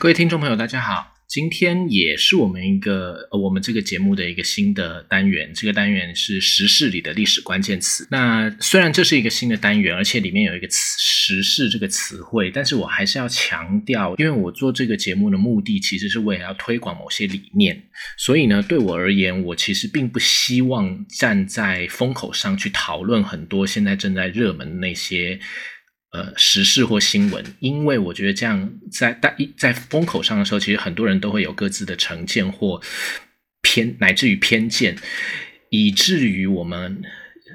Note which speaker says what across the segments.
Speaker 1: 各位听众朋友，大家好。今天也是我们一个呃，我们这个节目的一个新的单元。这个单元是时事里的历史关键词。那虽然这是一个新的单元，而且里面有一个词“时事”这个词汇，但是我还是要强调，因为我做这个节目的目的其实是为了要推广某些理念。所以呢，对我而言，我其实并不希望站在风口上去讨论很多现在正在热门的那些。呃，时事或新闻，因为我觉得这样在在在风口上的时候，其实很多人都会有各自的成见或偏，乃至于偏见，以至于我们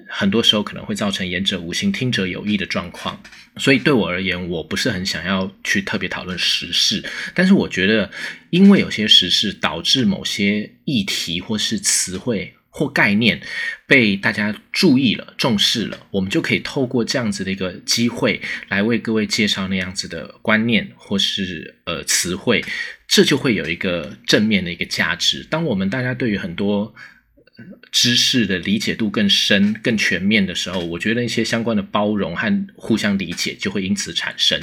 Speaker 1: 很多时候可能会造成言者无心，听者有意的状况。所以对我而言，我不是很想要去特别讨论时事，但是我觉得，因为有些时事导致某些议题或是词汇。或概念被大家注意了、重视了，我们就可以透过这样子的一个机会来为各位介绍那样子的观念或是呃词汇，这就会有一个正面的一个价值。当我们大家对于很多知识的理解度更深、更全面的时候，我觉得一些相关的包容和互相理解就会因此产生。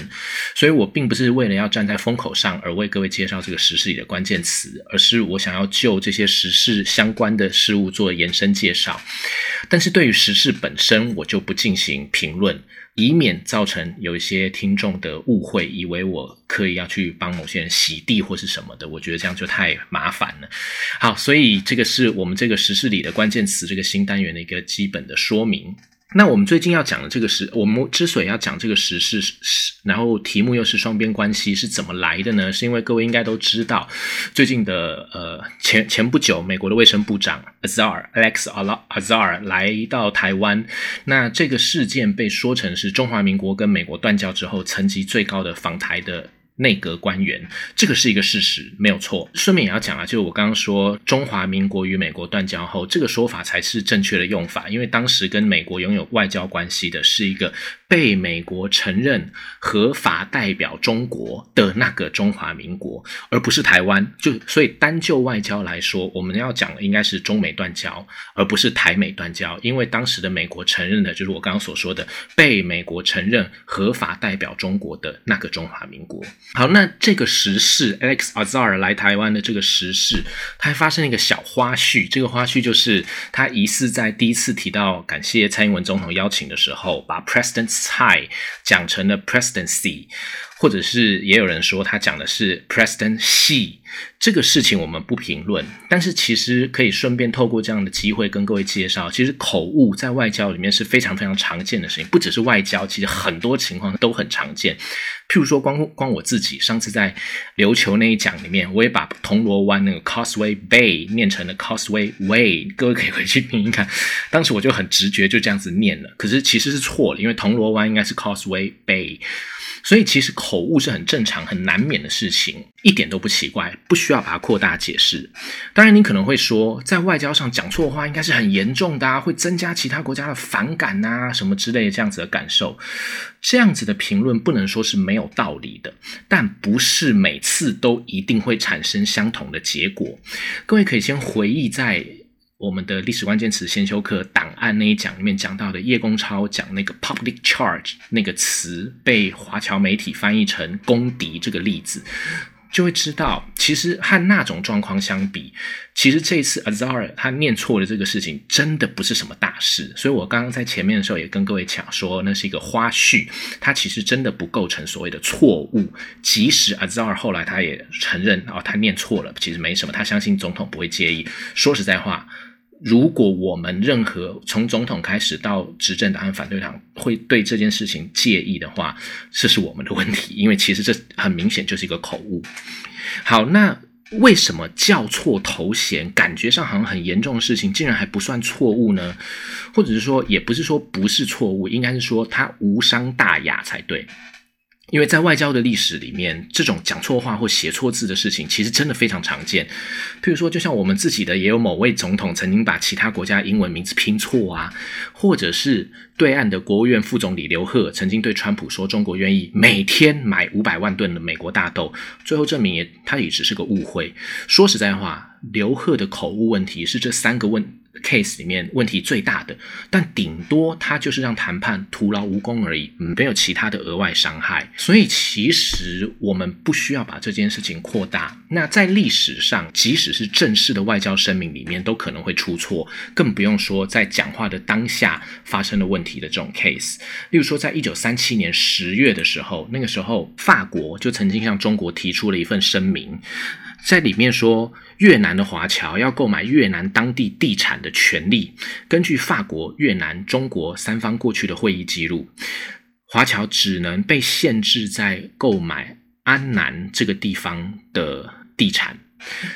Speaker 1: 所以我并不是为了要站在风口上而为各位介绍这个时事里的关键词，而是我想要就这些时事相关的事物做延伸介绍。但是对于时事本身，我就不进行评论。以免造成有一些听众的误会，以为我可以要去帮某些人洗地或是什么的，我觉得这样就太麻烦了。好，所以这个是我们这个时事里的关键词，这个新单元的一个基本的说明。那我们最近要讲的这个时，我们之所以要讲这个时事，然后题目又是双边关系是怎么来的呢？是因为各位应该都知道，最近的呃前前不久，美国的卫生部长 Azar Alex Azar 来到台湾，那这个事件被说成是中华民国跟美国断交之后层级最高的访台的。内阁官员，这个是一个事实，没有错。顺便也要讲啊，就是我刚刚说中华民国与美国断交后，这个说法才是正确的用法，因为当时跟美国拥有外交关系的是一个。被美国承认合法代表中国的那个中华民国，而不是台湾。就所以单就外交来说，我们要讲的应该是中美断交，而不是台美断交。因为当时的美国承认的就是我刚刚所说的被美国承认合法代表中国的那个中华民国。好，那这个时事，Alex Azar 来台湾的这个时事，他还发生一个小花絮。这个花絮就是他疑似在第一次提到感谢蔡英文总统邀请的时候，把 President 菜讲成了 presidency，或者是也有人说他讲的是 presidency。这个事情我们不评论，但是其实可以顺便透过这样的机会跟各位介绍，其实口误在外交里面是非常非常常见的事情，不只是外交，其实很多情况都很常见。譬如说，光光我自己上次在琉球那一讲里面，我也把铜锣湾那个 Causeway Bay 念成了 Causeway Way，各位可以回去听一看。当时我就很直觉就这样子念了，可是其实是错了，因为铜锣湾应该是 Causeway Bay。所以其实口误是很正常、很难免的事情，一点都不奇怪，不需要把它扩大解释。当然，你可能会说，在外交上讲错话应该是很严重的啊，会增加其他国家的反感啊，什么之类的这样子的感受。这样子的评论不能说是没有道理的，但不是每次都一定会产生相同的结果。各位可以先回忆在。我们的历史关键词先修课档案那一讲里面讲到的叶公超讲那个 public charge 那个词被华侨媒体翻译成公敌这个例子，就会知道其实和那种状况相比，其实这一次 Azar 他念错了这个事情真的不是什么大事。所以我刚刚在前面的时候也跟各位讲说，那是一个花絮，它其实真的不构成所谓的错误。即使 Azar 后来他也承认哦，他念错了，其实没什么，他相信总统不会介意。说实在话。如果我们任何从总统开始到执政党和反对党会对这件事情介意的话，这是我们的问题，因为其实这很明显就是一个口误。好，那为什么叫错头衔，感觉上好像很严重的事情，竟然还不算错误呢？或者是说，也不是说不是错误，应该是说它无伤大雅才对。因为在外交的历史里面，这种讲错话或写错字的事情，其实真的非常常见。譬如说，就像我们自己的，也有某位总统曾经把其他国家英文名字拼错啊，或者是对岸的国务院副总理刘鹤曾经对川普说中国愿意每天买五百万吨的美国大豆，最后证明也他也只是个误会。说实在话，刘鹤的口误问题是这三个问。Case 里面问题最大的，但顶多它就是让谈判徒劳无功而已，没有其他的额外伤害。所以其实我们不需要把这件事情扩大。那在历史上，即使是正式的外交声明里面，都可能会出错，更不用说在讲话的当下发生了问题的这种 case。例如说，在一九三七年十月的时候，那个时候法国就曾经向中国提出了一份声明。在里面说，越南的华侨要购买越南当地地产的权利，根据法国、越南、中国三方过去的会议记录，华侨只能被限制在购买安南这个地方的地产。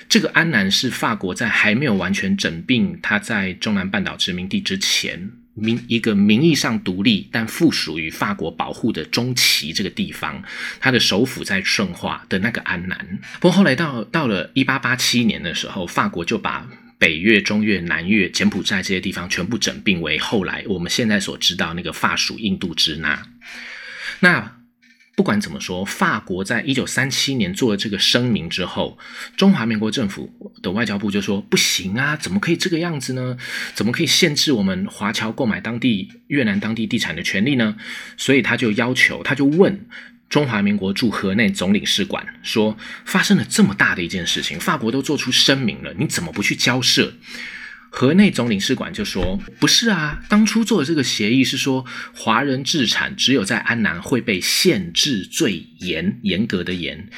Speaker 1: 这个安南是法国在还没有完全整并它在中南半岛殖民地之前。名一个名义上独立但附属于法国保护的中旗这个地方，它的首府在顺化的那个安南。不过后来到到了一八八七年的时候，法国就把北越、中越、南越、柬埔寨这些地方全部整并为后来我们现在所知道那个法属印度支那。那。不管怎么说，法国在一九三七年做了这个声明之后，中华民国政府的外交部就说不行啊，怎么可以这个样子呢？怎么可以限制我们华侨购买当地越南当地地产的权利呢？所以他就要求，他就问中华民国驻河内总领事馆说：发生了这么大的一件事情，法国都做出声明了，你怎么不去交涉？河内总领事馆就说：“不是啊，当初做的这个协议是说，华人制产只有在安南会被限制最严严格的严，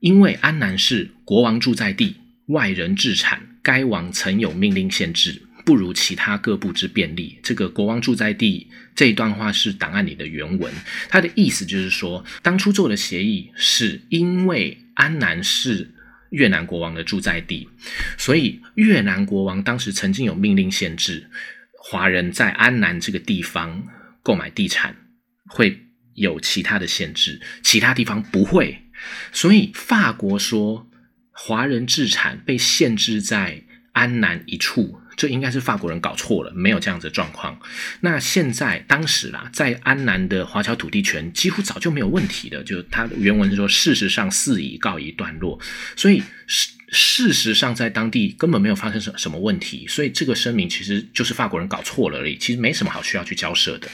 Speaker 1: 因为安南是国王住在地，外人制产，该王曾有命令限制，不如其他各部之便利。这个国王住在地这一段话是档案里的原文，他的意思就是说，当初做的协议是因为安南是。”越南国王的住宅地，所以越南国王当时曾经有命令限制华人在安南这个地方购买地产，会有其他的限制，其他地方不会。所以法国说华人置产被限制在安南一处。这应该是法国人搞错了，没有这样子的状况。那现在当时啦，在安南的华侨土地权几乎早就没有问题的，就他原文是说，事实上事已告一段落，所以事事实上在当地根本没有发生什什么问题，所以这个声明其实就是法国人搞错了而已，其实没什么好需要去交涉的。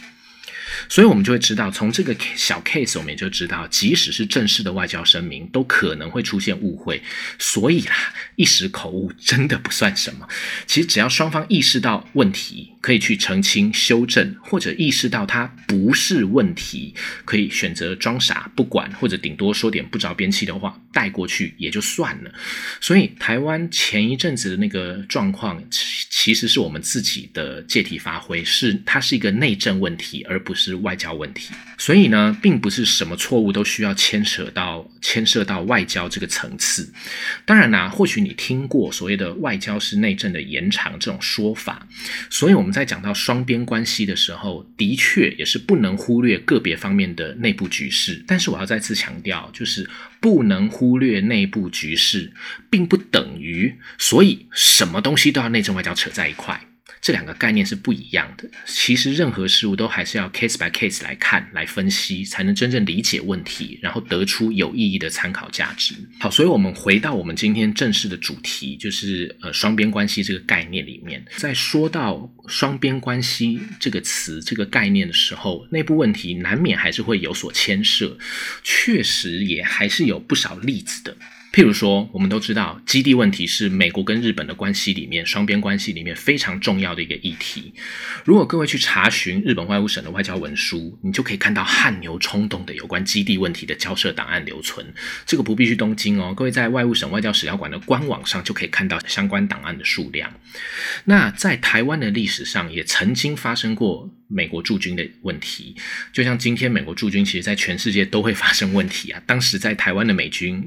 Speaker 1: 所以，我们就会知道，从这个小 case，我们也就知道，即使是正式的外交声明，都可能会出现误会。所以啦，一时口误真的不算什么。其实，只要双方意识到问题，可以去澄清、修正，或者意识到它不是问题，可以选择装傻不管，或者顶多说点不着边际的话带过去也就算了。所以，台湾前一阵子的那个状况，其其实是我们自己的借题发挥，是它是一个内政问题，而不是。是外交问题，所以呢，并不是什么错误都需要牵扯到牵涉到外交这个层次。当然啦，或许你听过所谓的外交是内政的延长这种说法，所以我们在讲到双边关系的时候，的确也是不能忽略个别方面的内部局势。但是我要再次强调，就是不能忽略内部局势，并不等于所以什么东西都要内政外交扯在一块。这两个概念是不一样的。其实任何事物都还是要 case by case 来看、来分析，才能真正理解问题，然后得出有意义的参考价值。好，所以我们回到我们今天正式的主题，就是呃双边关系这个概念里面。在说到双边关系这个词、这个概念的时候，内部问题难免还是会有所牵涉，确实也还是有不少例子的。譬如说，我们都知道基地问题是美国跟日本的关系里面双边关系里面非常重要的一个议题。如果各位去查询日本外务省的外交文书，你就可以看到汗牛充栋的有关基地问题的交涉档案留存。这个不必去东京哦，各位在外务省外交史料馆的官网上就可以看到相关档案的数量。那在台湾的历史上也曾经发生过美国驻军的问题，就像今天美国驻军，其实在全世界都会发生问题啊。当时在台湾的美军。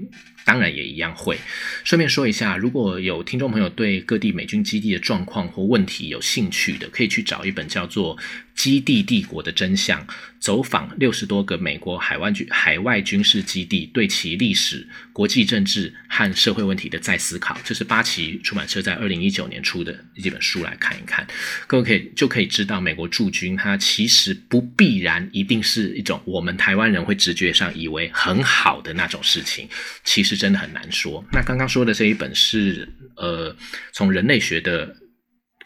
Speaker 1: 当然也一样会。顺便说一下，如果有听众朋友对各地美军基地的状况或问题有兴趣的，可以去找一本叫做。基地帝国的真相，走访六十多个美国海外军海外军事基地，对其历史、国际政治和社会问题的再思考，这是八旗出版社在二零一九年出的一本书，来看一看，各位可以就可以知道，美国驻军它其实不必然一定是一种我们台湾人会直觉上以为很好的那种事情，其实真的很难说。那刚刚说的这一本是呃，从人类学的。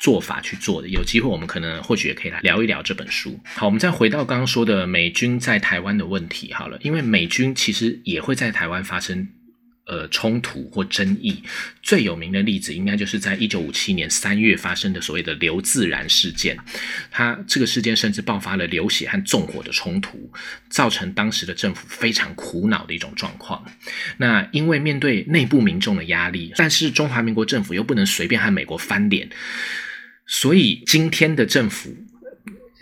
Speaker 1: 做法去做的。有机会我们可能或许也可以来聊一聊这本书。好，我们再回到刚刚说的美军在台湾的问题。好了，因为美军其实也会在台湾发生。呃，冲突或争议最有名的例子，应该就是在一九五七年三月发生的所谓的刘自然事件。它这个事件甚至爆发了流血和纵火的冲突，造成当时的政府非常苦恼的一种状况。那因为面对内部民众的压力，但是中华民国政府又不能随便和美国翻脸，所以今天的政府。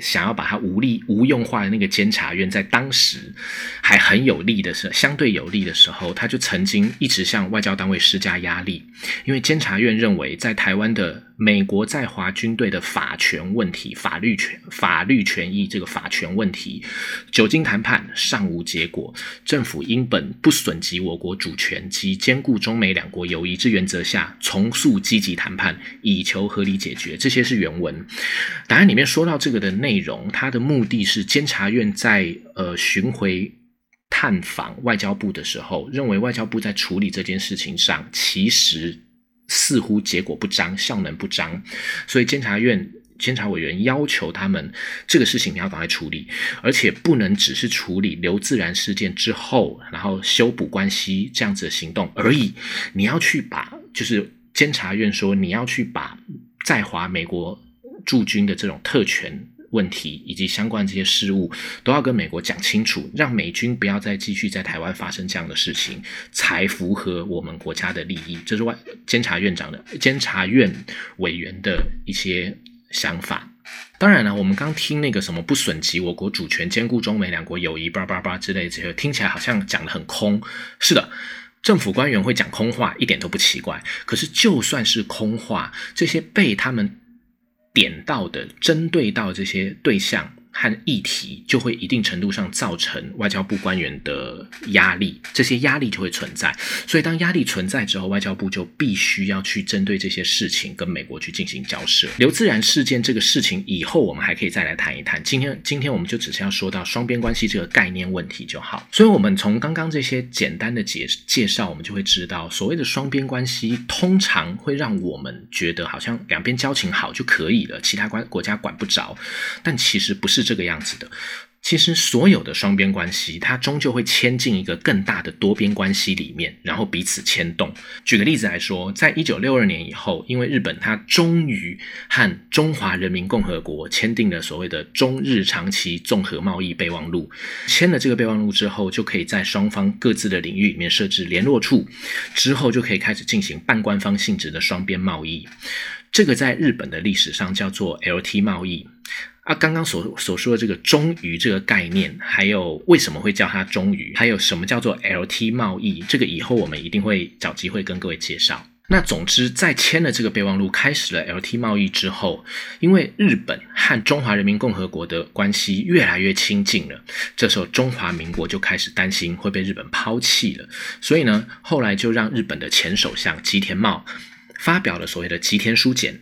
Speaker 1: 想要把它无力无用化的那个监察院，在当时还很有利的时，相对有利的时候，他就曾经一直向外交单位施加压力，因为监察院认为在台湾的。美国在华军队的法权问题、法律权、法律权益这个法权问题，久经谈判尚无结果，政府应本不损及我国主权及兼顾中美两国友谊之原则下，重塑积极谈判，以求合理解决。这些是原文答案里面说到这个的内内容，它的目的是监察院在呃巡回探访外交部的时候，认为外交部在处理这件事情上其实。似乎结果不彰，效能不彰，所以监察院监察委员要求他们这个事情你要赶快处理，而且不能只是处理刘自然事件之后，然后修补关系这样子的行动而已。你要去把，就是监察院说你要去把在华美国驻军的这种特权。问题以及相关这些事务都要跟美国讲清楚，让美军不要再继续在台湾发生这样的事情，才符合我们国家的利益。这是外监察院长的监察院委员的一些想法。当然了，我们刚听那个什么不损及我国主权、兼顾中美两国友谊、叭叭叭之类这些，听起来好像讲的很空。是的，政府官员会讲空话，一点都不奇怪。可是就算是空话，这些被他们。点到的针对到这些对象。和议题就会一定程度上造成外交部官员的压力，这些压力就会存在。所以当压力存在之后，外交部就必须要去针对这些事情跟美国去进行交涉。刘自然事件这个事情以后我们还可以再来谈一谈。今天今天我们就只是要说到双边关系这个概念问题就好。所以，我们从刚刚这些简单的介介绍，我们就会知道，所谓的双边关系通常会让我们觉得好像两边交情好就可以了，其他关国家管不着。但其实不是。是这个样子的，其实所有的双边关系，它终究会牵进一个更大的多边关系里面，然后彼此牵动。举个例子来说，在一九六二年以后，因为日本它终于和中华人民共和国签订了所谓的中日长期综合贸易备忘录，签了这个备忘录之后，就可以在双方各自的领域里面设置联络处，之后就可以开始进行半官方性质的双边贸易。这个在日本的历史上叫做 LT 贸易。啊，刚刚所所说的这个中于这个概念，还有为什么会叫它中于，还有什么叫做 LT 贸易，这个以后我们一定会找机会跟各位介绍。那总之，在签了这个备忘录，开始了 LT 贸易之后，因为日本和中华人民共和国的关系越来越亲近了，这时候中华民国就开始担心会被日本抛弃了，所以呢，后来就让日本的前首相吉田茂发表了所谓的吉田书简。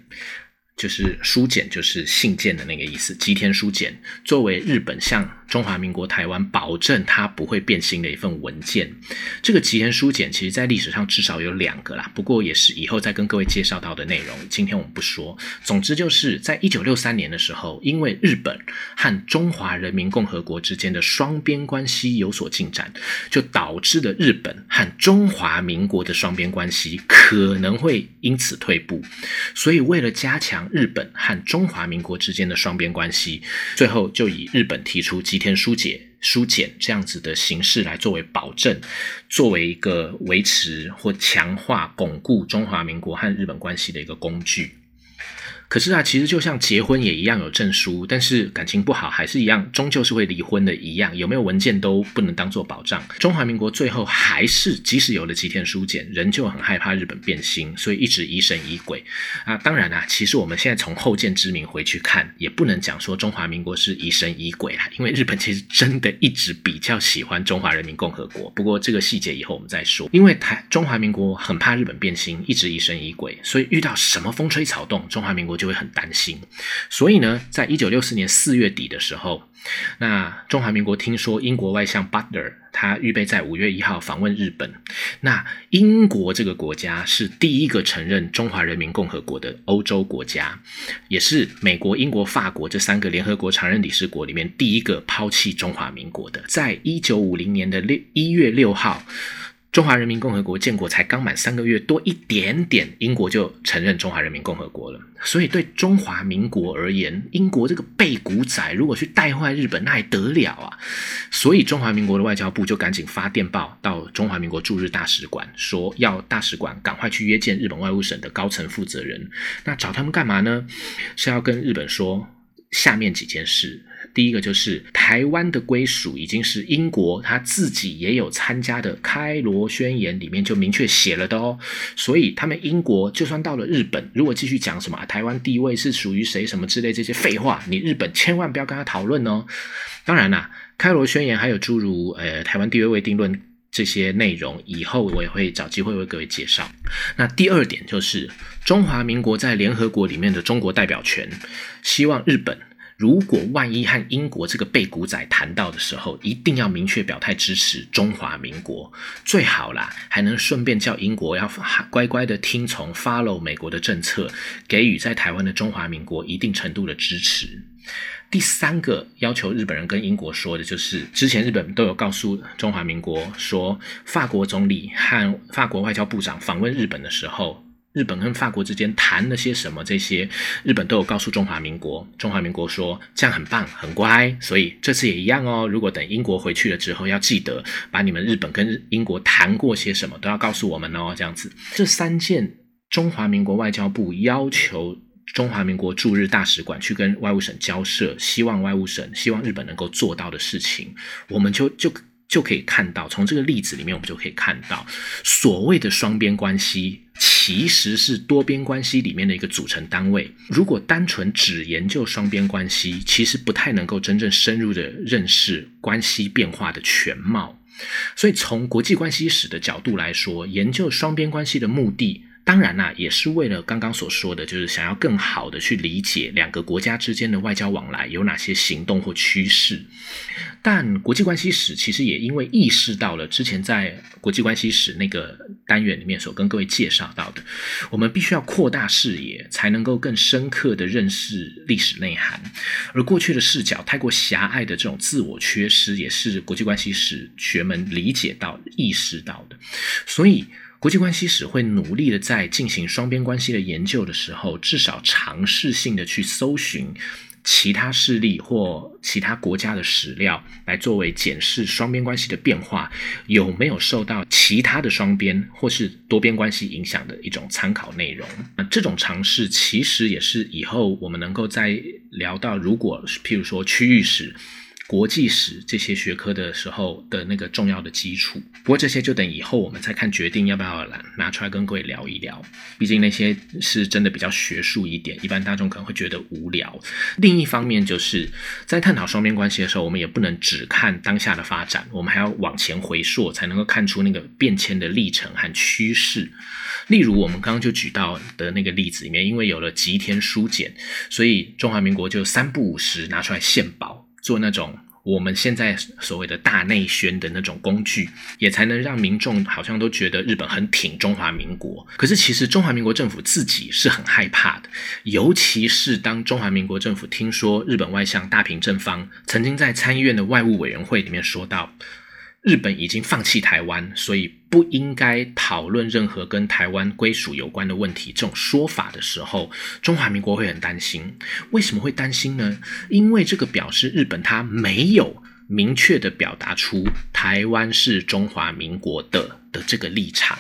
Speaker 1: 就是书简，就是信件的那个意思。吉田书简作为日本向中华民国台湾保证它不会变心的一份文件，这个吉田书简其实在历史上至少有两个啦，不过也是以后再跟各位介绍到的内容。今天我们不说。总之就是在一九六三年的时候，因为日本和中华人民共和国之间的双边关系有所进展，就导致了日本和中华民国的双边关系可能会因此退步。所以为了加强日本和中华民国之间的双边关系，最后就以日本提出吉田书解、书简这样子的形式来作为保证，作为一个维持或强化、巩固中华民国和日本关系的一个工具。可是啊，其实就像结婚也一样有证书，但是感情不好还是一样，终究是会离婚的一样，有没有文件都不能当做保障。中华民国最后还是即使有了吉田书简，仍旧很害怕日本变心，所以一直疑神疑鬼啊。当然啊，其实我们现在从后见之明回去看，也不能讲说中华民国是疑神疑鬼啦，因为日本其实真的一直比较喜欢中华人民共和国。不过这个细节以后我们再说。因为台中华民国很怕日本变心，一直疑神疑鬼，所以遇到什么风吹草动，中华民国。就会很担心，所以呢，在一九六四年四月底的时候，那中华民国听说英国外相 Butler。他预备在五月一号访问日本。那英国这个国家是第一个承认中华人民共和国的欧洲国家，也是美国、英国、法国这三个联合国常任理事国里面第一个抛弃中华民国的。在一九五零年的六一月六号。中华人民共和国建国才刚满三个月多一点点，英国就承认中华人民共和国了。所以对中华民国而言，英国这个背骨仔如果去带坏日本，那还得了啊！所以中华民国的外交部就赶紧发电报到中华民国驻日大使馆，说要大使馆赶快去约见日本外务省的高层负责人。那找他们干嘛呢？是要跟日本说下面几件事。第一个就是台湾的归属已经是英国他自己也有参加的开罗宣言里面就明确写了的哦，所以他们英国就算到了日本，如果继续讲什么台湾地位是属于谁什么之类这些废话，你日本千万不要跟他讨论哦。当然啦，开罗宣言还有诸如呃台湾地位未定论这些内容，以后我也会找机会为各位介绍。那第二点就是中华民国在联合国里面的中国代表权，希望日本。如果万一和英国这个背骨仔谈到的时候，一定要明确表态支持中华民国，最好啦，还能顺便叫英国要乖乖的听从 follow 美国的政策，给予在台湾的中华民国一定程度的支持。第三个要求日本人跟英国说的就是，之前日本都有告诉中华民国说，法国总理和法国外交部长访问日本的时候。日本跟法国之间谈了些什么？这些日本都有告诉中华民国，中华民国说这样很棒，很乖，所以这次也一样哦。如果等英国回去了之后，要记得把你们日本跟英国谈过些什么都要告诉我们哦。这样子，这三件中华民国外交部要求中华民国驻日大使馆去跟外务省交涉，希望外务省希望日本能够做到的事情，我们就就。就可以看到，从这个例子里面，我们就可以看到，所谓的双边关系其实是多边关系里面的一个组成单位。如果单纯只研究双边关系，其实不太能够真正深入的认识关系变化的全貌。所以，从国际关系史的角度来说，研究双边关系的目的。当然啦，也是为了刚刚所说的，就是想要更好的去理解两个国家之间的外交往来有哪些行动或趋势。但国际关系史其实也因为意识到了之前在国际关系史那个单元里面所跟各位介绍到的，我们必须要扩大视野，才能够更深刻的认识历史内涵。而过去的视角太过狭隘的这种自我缺失，也是国际关系史学们理解到、意识到的。所以。国际关系史会努力的在进行双边关系的研究的时候，至少尝试性的去搜寻其他势力或其他国家的史料，来作为检视双边关系的变化有没有受到其他的双边或是多边关系影响的一种参考内容。那这种尝试其实也是以后我们能够在聊到，如果譬如说区域史。国际史这些学科的时候的那个重要的基础，不过这些就等以后我们再看决定要不要拿拿出来跟各位聊一聊。毕竟那些是真的比较学术一点，一般大众可能会觉得无聊。另一方面，就是在探讨双边关系的时候，我们也不能只看当下的发展，我们还要往前回溯，才能够看出那个变迁的历程和趋势。例如我们刚刚就举到的那个例子里面，因为有了吉田书简，所以中华民国就三不五时拿出来献宝。做那种我们现在所谓的大内宣的那种工具，也才能让民众好像都觉得日本很挺中华民国。可是其实中华民国政府自己是很害怕的，尤其是当中华民国政府听说日本外相大平正方曾经在参议院的外务委员会里面说到。日本已经放弃台湾，所以不应该讨论任何跟台湾归属有关的问题。这种说法的时候，中华民国会很担心。为什么会担心呢？因为这个表示日本它没有明确的表达出台湾是中华民国的的这个立场，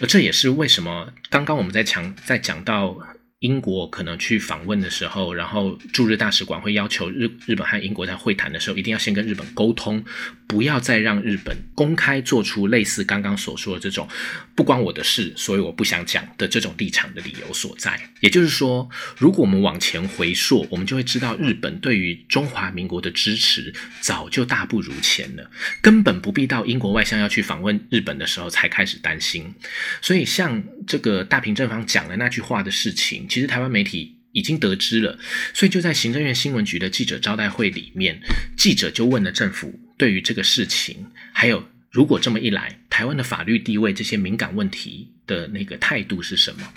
Speaker 1: 而这也是为什么刚刚我们在强在讲到。英国可能去访问的时候，然后驻日大使馆会要求日日本和英国在会谈的时候，一定要先跟日本沟通，不要再让日本公开做出类似刚刚所说的这种不关我的事，所以我不想讲的这种立场的理由所在。也就是说，如果我们往前回溯，我们就会知道日本对于中华民国的支持早就大不如前了，根本不必到英国外相要去访问日本的时候才开始担心。所以，像这个大平正方讲的那句话的事情。其实台湾媒体已经得知了，所以就在行政院新闻局的记者招待会里面，记者就问了政府对于这个事情，还有如果这么一来，台湾的法律地位这些敏感问题的那个态度是什么？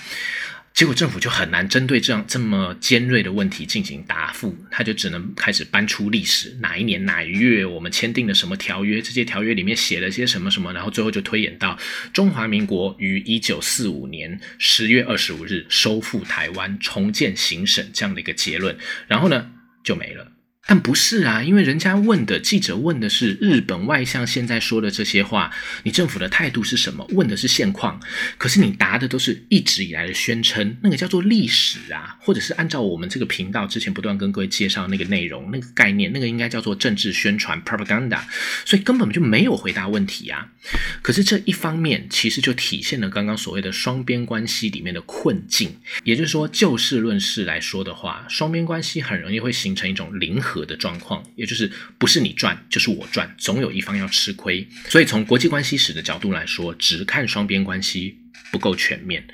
Speaker 1: 结果政府就很难针对这样这么尖锐的问题进行答复，他就只能开始搬出历史，哪一年哪一月我们签订了什么条约，这些条约里面写了些什么什么，然后最后就推演到中华民国于一九四五年十月二十五日收复台湾，重建行省这样的一个结论，然后呢就没了。但不是啊，因为人家问的记者问的是日本外相现在说的这些话，你政府的态度是什么？问的是现况，可是你答的都是一直以来的宣称，那个叫做历史啊，或者是按照我们这个频道之前不断跟各位介绍那个内容、那个概念，那个应该叫做政治宣传 （propaganda），所以根本就没有回答问题啊。可是这一方面其实就体现了刚刚所谓的双边关系里面的困境，也就是说，就事论事来说的话，双边关系很容易会形成一种零和。的状况，也就是不是你赚就是我赚，总有一方要吃亏。所以从国际关系史的角度来说，只看双边关系。不够全面。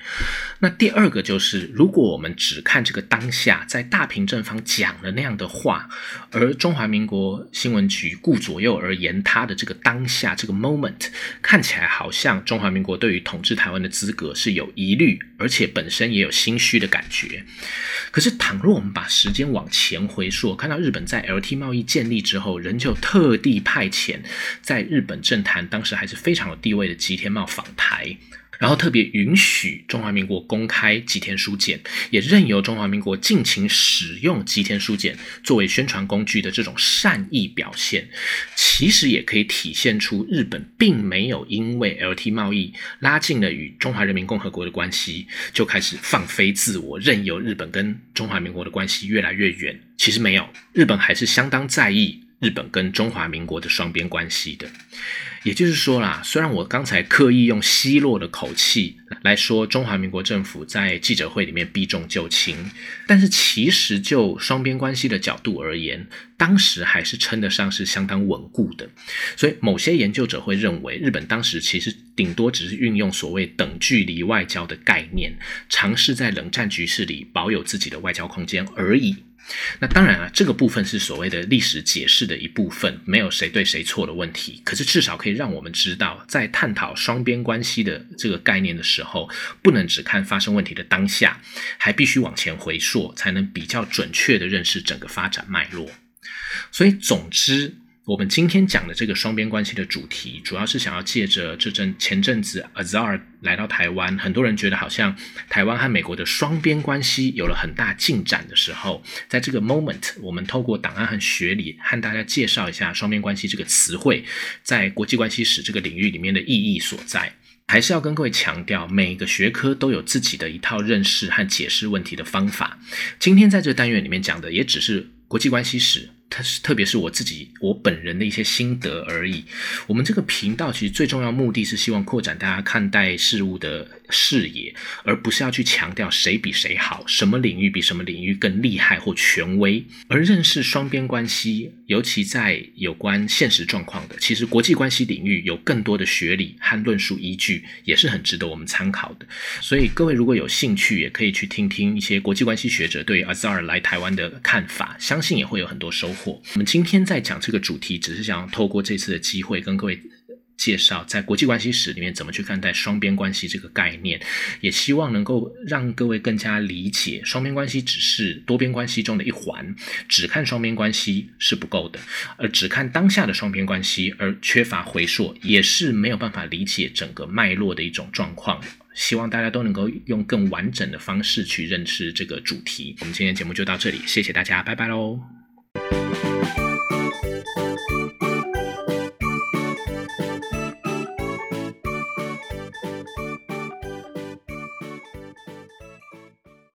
Speaker 1: 那第二个就是，如果我们只看这个当下，在大平正方讲了那样的话，而中华民国新闻局顾左右而言他的这个当下这个 moment，看起来好像中华民国对于统治台湾的资格是有疑虑，而且本身也有心虚的感觉。可是，倘若我们把时间往前回溯，看到日本在 LT 贸易建立之后，仍旧特地派遣在日本政坛当时还是非常有地位的吉田茂访台。然后特别允许中华民国公开吉田书简，也任由中华民国尽情使用吉田书简作为宣传工具的这种善意表现，其实也可以体现出日本并没有因为 LT 贸易拉近了与中华人民共和国的关系，就开始放飞自我，任由日本跟中华民国的关系越来越远。其实没有，日本还是相当在意日本跟中华民国的双边关系的。也就是说啦，虽然我刚才刻意用奚落的口气来说中华民国政府在记者会里面避重就轻，但是其实就双边关系的角度而言，当时还是称得上是相当稳固的。所以某些研究者会认为，日本当时其实顶多只是运用所谓等距离外交的概念，尝试在冷战局势里保有自己的外交空间而已。那当然啊，这个部分是所谓的历史解释的一部分，没有谁对谁错的问题。可是至少可以让我们知道，在探讨双边关系的这个概念的时候，不能只看发生问题的当下，还必须往前回溯，才能比较准确的认识整个发展脉络。所以，总之。我们今天讲的这个双边关系的主题，主要是想要借着这阵前阵子 Azar 来到台湾，很多人觉得好像台湾和美国的双边关系有了很大进展的时候，在这个 moment，我们透过档案和学理，和大家介绍一下双边关系这个词汇在国际关系史这个领域里面的意义所在。还是要跟各位强调，每个学科都有自己的一套认识和解释问题的方法。今天在这单元里面讲的，也只是国际关系史。它是特别是我自己我本人的一些心得而已。我们这个频道其实最重要目的是希望扩展大家看待事物的视野，而不是要去强调谁比谁好，什么领域比什么领域更厉害或权威。而认识双边关系，尤其在有关现实状况的，其实国际关系领域有更多的学理和论述依据，也是很值得我们参考的。所以各位如果有兴趣，也可以去听听一些国际关系学者对 Azar 来台湾的看法，相信也会有很多收。我们今天在讲这个主题，只是想透过这次的机会跟各位介绍，在国际关系史里面怎么去看待双边关系这个概念，也希望能够让各位更加理解双边关系只是多边关系中的一环，只看双边关系是不够的，而只看当下的双边关系而缺乏回溯，也是没有办法理解整个脉络的一种状况。希望大家都能够用更完整的方式去认识这个主题。我们今天节目就到这里，谢谢大家，拜拜喽。Thank you